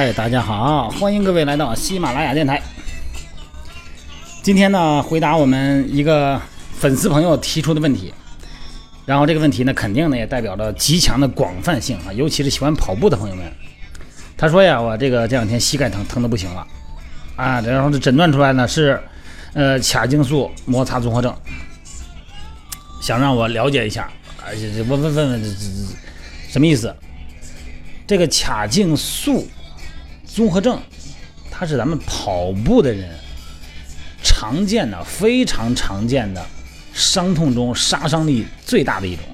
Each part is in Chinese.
嗨，大家好，欢迎各位来到喜马拉雅电台。今天呢，回答我们一个粉丝朋友提出的问题。然后这个问题呢，肯定呢也代表着极强的广泛性啊，尤其是喜欢跑步的朋友们。他说呀，我这个这两天膝盖疼，疼的不行了啊，然后这诊断出来呢是呃髂胫束摩擦综合症，想让我了解一下，而且这问问问问这这这什么意思？这个髂胫束。综合症，它是咱们跑步的人常见的、非常常见的伤痛中杀伤力最大的一种。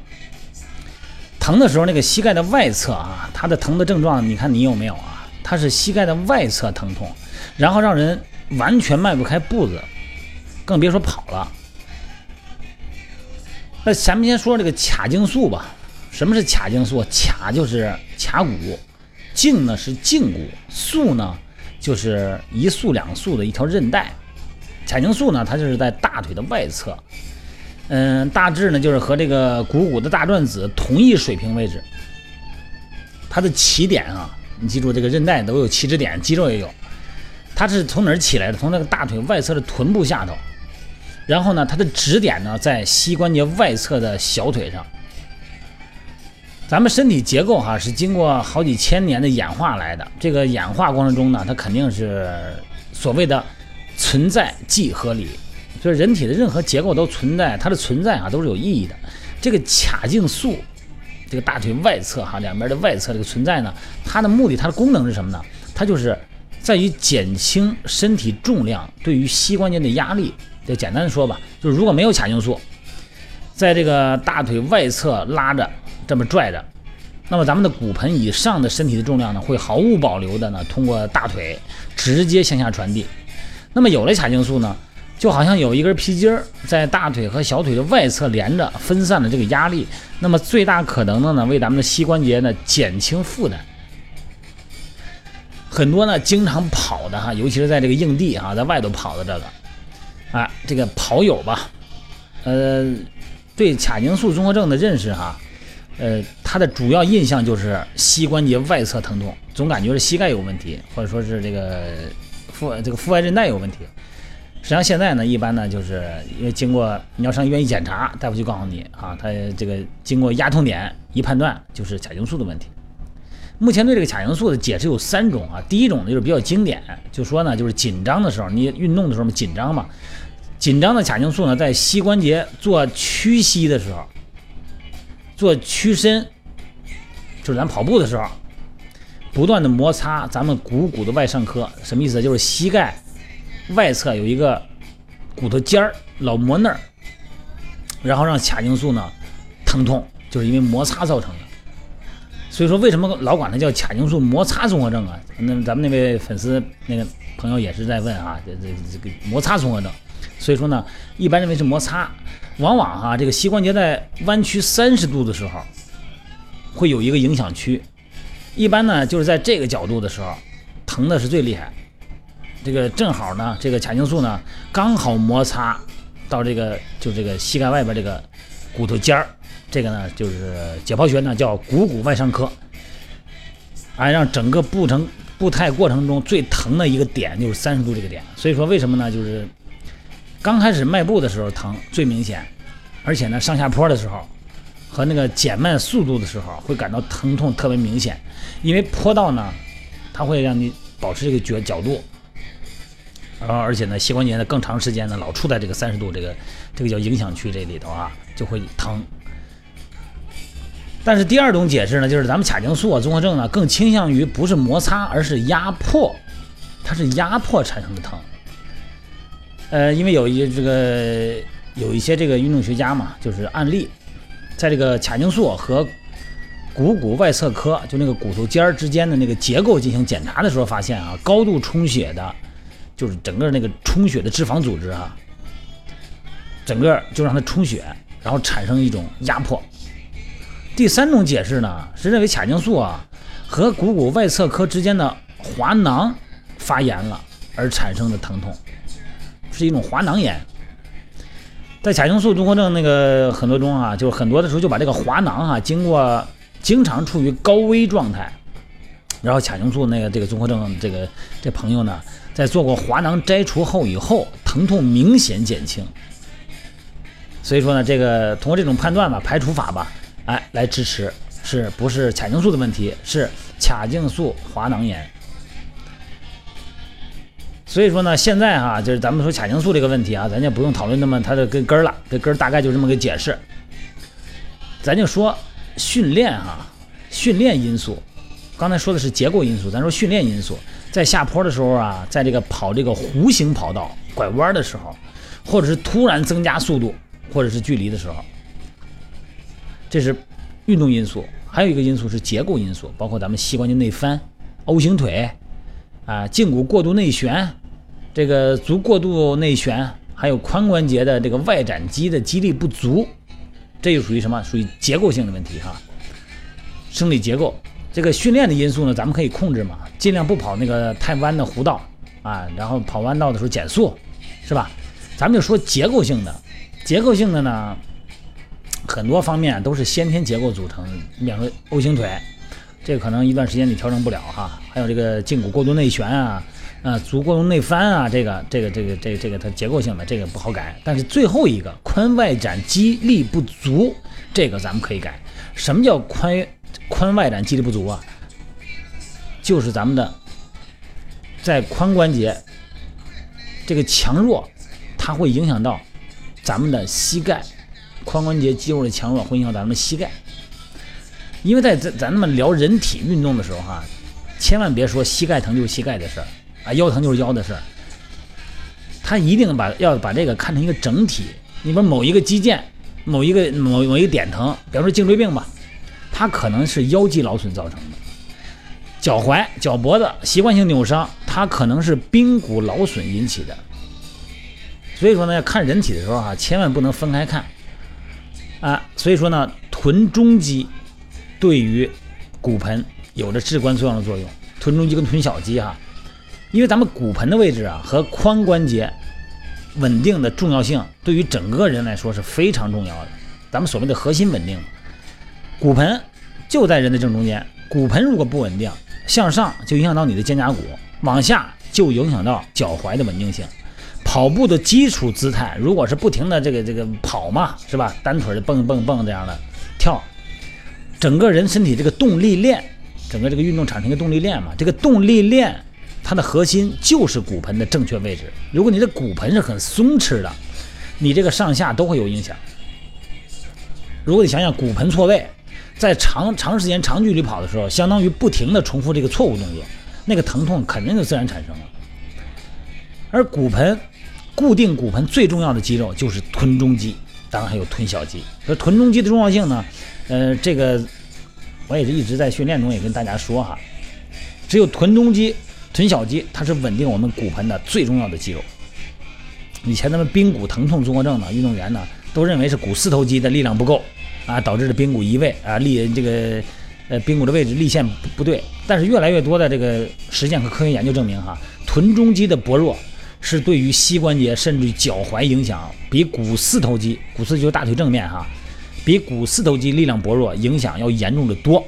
疼的时候，那个膝盖的外侧啊，它的疼的症状，你看你有没有啊？它是膝盖的外侧疼痛，然后让人完全迈不开步子，更别说跑了。那咱们先说这个髂胫束吧。什么是髂胫束？髂就是髂骨。胫呢是胫骨，束呢就是一束两束的一条韧带。髂胫束呢，它就是在大腿的外侧，嗯，大致呢就是和这个股骨的大转子同一水平位置。它的起点啊，你记住这个韧带都有起止点，肌肉也有。它是从哪儿起来的？从那个大腿外侧的臀部下头，然后呢，它的止点呢在膝关节外侧的小腿上。咱们身体结构哈是经过好几千年的演化来的，这个演化过程中呢，它肯定是所谓的存在即合理，就是人体的任何结构都存在，它的存在啊都是有意义的。这个髂胫束，这个大腿外侧哈两边的外侧这个存在呢，它的目的它的功能是什么呢？它就是在于减轻身体重量对于膝关节的压力。就简单的说吧，就是如果没有髂胫束，在这个大腿外侧拉着。这么拽着，那么咱们的骨盆以上的身体的重量呢，会毫无保留的呢，通过大腿直接向下传递。那么有了髂胫束呢，就好像有一根皮筋儿在大腿和小腿的外侧连着，分散了这个压力。那么最大可能的呢，为咱们的膝关节呢减轻负担。很多呢经常跑的哈，尤其是在这个硬地啊，在外头跑的这个，啊，这个跑友吧，呃，对髂胫束综合症的认识哈。呃，他的主要印象就是膝关节外侧疼痛，总感觉是膝盖有问题，或者说是这个腹这个腹外韧带有问题。实际上现在呢，一般呢就是因为经过你要上医院一检查，大夫就告诉你啊，他这个经过压痛点一判断就是髂胫束的问题。目前对这个髂胫束的解释有三种啊，第一种呢就是比较经典，就说呢就是紧张的时候，你运动的时候嘛紧张嘛，紧张的髂胫束呢在膝关节做屈膝的时候。做屈伸，就是咱跑步的时候，不断的摩擦咱们股骨的外上髁，什么意思？就是膝盖外侧有一个骨头尖儿，老磨那儿，然后让髂胫束呢疼痛，就是因为摩擦造成的。所以说，为什么老管它叫髂胫束摩擦综合症啊？那咱们那位粉丝那个朋友也是在问啊，这这这个摩擦综合症。所以说呢，一般认为是摩擦。往往哈，这个膝关节在弯曲三十度的时候，会有一个影响区。一般呢，就是在这个角度的时候，疼的是最厉害。这个正好呢，这个髂胫束呢，刚好摩擦到这个就这个膝盖外边这个骨头尖儿。这个呢，就是解剖学呢叫股骨外上髁。哎，让整个步程步态过程中最疼的一个点就是三十度这个点。所以说，为什么呢？就是。刚开始迈步的时候疼最明显，而且呢上下坡的时候和那个减慢速度的时候会感到疼痛特别明显，因为坡道呢它会让你保持这个角角度，然后而且呢膝关节呢更长时间呢老处在这个三十度这个这个叫影响区这里头啊就会疼。但是第二种解释呢就是咱们髂胫束综合症呢更倾向于不是摩擦而是压迫，它是压迫产生的疼。呃，因为有一这个有一些这个运动学家嘛，就是案例，在这个髂胫束和股骨外侧髁，就那个骨头尖儿之间的那个结构进行检查的时候，发现啊，高度充血的，就是整个那个充血的脂肪组织啊，整个就让它充血，然后产生一种压迫。第三种解释呢，是认为髂胫束啊和股骨外侧髁之间的滑囊发炎了而产生的疼痛。是一种滑囊炎，在髂胫束综合症那个很多中啊，就是很多的时候就把这个滑囊啊，经过经常处于高危状态，然后髂胫束那个这个综合症这个这朋友呢，在做过滑囊摘除后以后，疼痛明显减轻。所以说呢，这个通过这种判断吧，排除法吧，哎，来支持，是不是髂胫束的问题？是髂胫束滑囊炎。所以说呢，现在哈，就是咱们说髂胫束这个问题啊，咱就不用讨论那么它的根根了，这根大概就这么个解释。咱就说训练哈，训练因素。刚才说的是结构因素，咱说训练因素，在下坡的时候啊，在这个跑这个弧形跑道拐弯的时候，或者是突然增加速度或者是距离的时候，这是运动因素。还有一个因素是结构因素，包括咱们膝关节内翻、O 型腿啊、胫骨过度内旋、这个足过度内旋，还有髋关节的这个外展肌的肌力不足，这就属于什么？属于结构性的问题哈，生理结构。这个训练的因素呢，咱们可以控制嘛，尽量不跑那个太弯的弧道啊，然后跑弯道的时候减速，是吧？咱们就说结构性的，结构性的呢，很多方面都是先天结构组成，比方说 O 型腿，这个可能一段时间你调整不了哈，还有这个胫骨过度内旋啊，啊，足弓内翻啊，这个这个这个这个这个它结构性的这个不好改，但是最后一个髋外展肌力不足，这个咱们可以改。什么叫髋？髋外展肌力不足啊，就是咱们的在髋关节这个强弱，它会影响到咱们的膝盖，髋关节肌肉的强弱会影响咱们的膝盖。因为在咱咱们聊人体运动的时候哈，千万别说膝盖疼就膝盖的事儿啊，腰疼就是腰的事儿，他一定把要把这个看成一个整体。你说某一个肌腱、某一个某某一个点疼，比方说颈椎病吧。它可能是腰肌劳损造成的，脚踝、脚脖子习惯性扭伤，它可能是髌骨劳损引起的。所以说呢，要看人体的时候啊，千万不能分开看啊。所以说呢，臀中肌对于骨盆有着至关重要的作用。臀中肌跟臀小肌哈，因为咱们骨盆的位置啊和髋关节稳定的重要性，对于整个人来说是非常重要的。咱们所谓的核心稳定。骨盆就在人的正中间，骨盆如果不稳定，向上就影响到你的肩胛骨，往下就影响到脚踝的稳定性。跑步的基础姿态，如果是不停的这个这个跑嘛，是吧？单腿的蹦蹦蹦这样的跳，整个人身体这个动力链，整个这个运动产生一个动力链嘛，这个动力链它的核心就是骨盆的正确位置。如果你的骨盆是很松弛的，你这个上下都会有影响。如果你想想骨盆错位。在长长时间、长距离跑的时候，相当于不停地重复这个错误动作，那个疼痛肯定就自然产生了。而骨盆固定骨盆最重要的肌肉就是臀中肌，当然还有臀小肌。而臀中肌的重要性呢，呃，这个我也是一直在训练中也跟大家说哈，只有臀中肌、臀小肌，它是稳定我们骨盆的最重要的肌肉。以前咱们髌骨疼痛综合症的运动员呢，都认为是股四头肌的力量不够。啊，导致的髌骨移位啊，立这个呃髌骨的位置立线不不对。但是越来越多的这个实践和科学研究证明，哈，臀中肌的薄弱是对于膝关节甚至脚踝影响比股四头肌，股四就是大腿正面哈，比股四头肌力量薄弱影响要严重的多。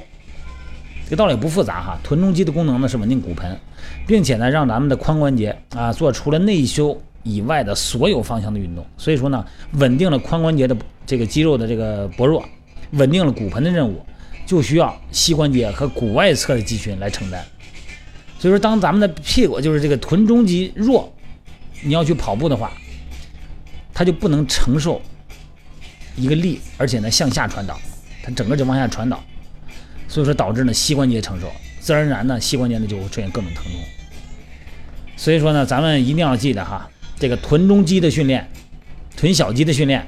这个道理不复杂哈，臀中肌的功能呢是稳定骨盆，并且呢让咱们的髋关节啊做除了内收。以外的所有方向的运动，所以说呢，稳定了髋关节的这个肌肉的这个薄弱，稳定了骨盆的任务，就需要膝关节和骨外侧的肌群来承担。所以说，当咱们的屁股就是这个臀中肌弱，你要去跑步的话，它就不能承受一个力，而且呢向下传导，它整个就往下传导，所以说导致呢膝关节承受，自然而然呢膝关节呢就会出现各种疼痛。所以说呢，咱们一定要记得哈。这个臀中肌的训练，臀小肌的训练，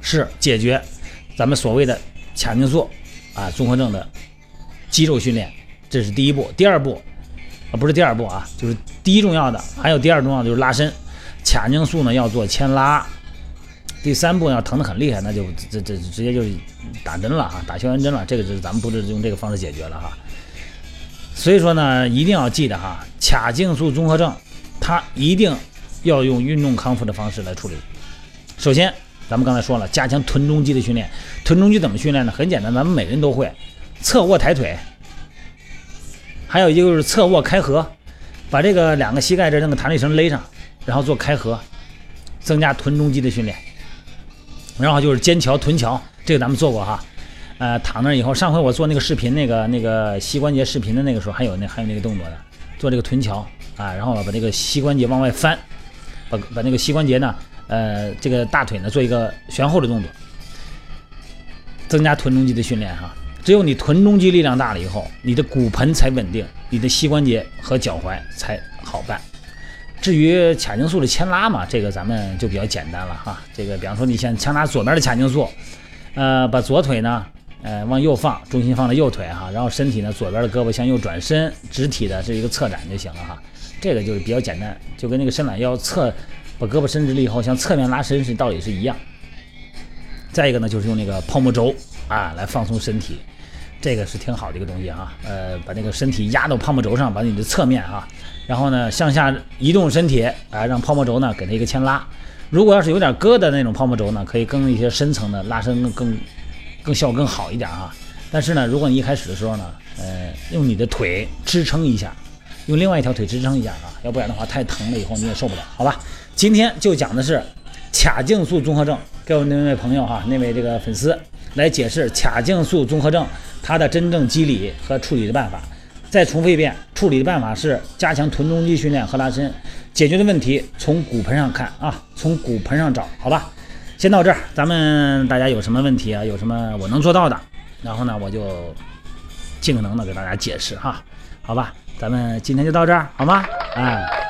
是解决咱们所谓的髂胫束啊综合症的肌肉训练，这是第一步。第二步啊，不是第二步啊，就是第一重要的，还有第二重要的就是拉伸。髂胫束呢要做牵拉。第三步要疼得很厉害，那就这这直接就打针了哈，打消炎针了。这个是咱们不是用这个方式解决了哈。所以说呢，一定要记得哈，髂胫束综合症，它一定。要用运动康复的方式来处理。首先，咱们刚才说了，加强臀中肌的训练。臀中肌怎么训练呢？很简单，咱们每人都会，侧卧抬腿，还有一个就是侧卧开合，把这个两个膝盖这那个弹力绳勒上，然后做开合，增加臀中肌的训练。然后就是肩桥、臀桥，这个咱们做过哈。呃，躺那以后，上回我做那个视频，那个那个膝关节视频的那个时候，还有那还有那个动作的，做这个臀桥啊，然后把这个膝关节往外翻，把把那个膝关节呢，呃，这个大腿呢做一个旋后的动作，增加臀中肌的训练哈。只有你臀中肌力量大了以后，你的骨盆才稳定，你的膝关节和脚踝才好办。至于髂胫束的牵拉嘛，这个咱们就比较简单了哈。这个比方说你先牵拉左边的髂胫束，呃，把左腿呢。呃，往右放，重心放在右腿哈，然后身体呢，左边的胳膊向右转身，直体的是一个侧展就行了哈。这个就是比较简单，就跟那个伸懒腰侧，把胳膊伸直了以后，向侧面拉伸是道理是一样。再一个呢，就是用那个泡沫轴啊来放松身体，这个是挺好的一个东西哈。呃，把那个身体压到泡沫轴上，把你的侧面哈，然后呢向下移动身体啊，让泡沫轴呢给它一个牵拉。如果要是有点疙瘩那种泡沫轴呢，可以更一些深层的拉伸更更。更效果更好一点哈，但是呢，如果你一开始的时候呢，呃，用你的腿支撑一下，用另外一条腿支撑一下啊，要不然的话太疼了，以后你也受不了，好吧？今天就讲的是髂胫束综合症，给我那位朋友哈，那位这个粉丝来解释髂胫束综合症它的真正机理和处理的办法。再重复一遍，处理的办法是加强臀中肌训练和拉伸，解决的问题从骨盆上看啊，从骨盆上找，好吧？先到这儿，咱们大家有什么问题啊？有什么我能做到的，然后呢，我就尽可能的给大家解释哈，好吧？咱们今天就到这儿，好吗？哎。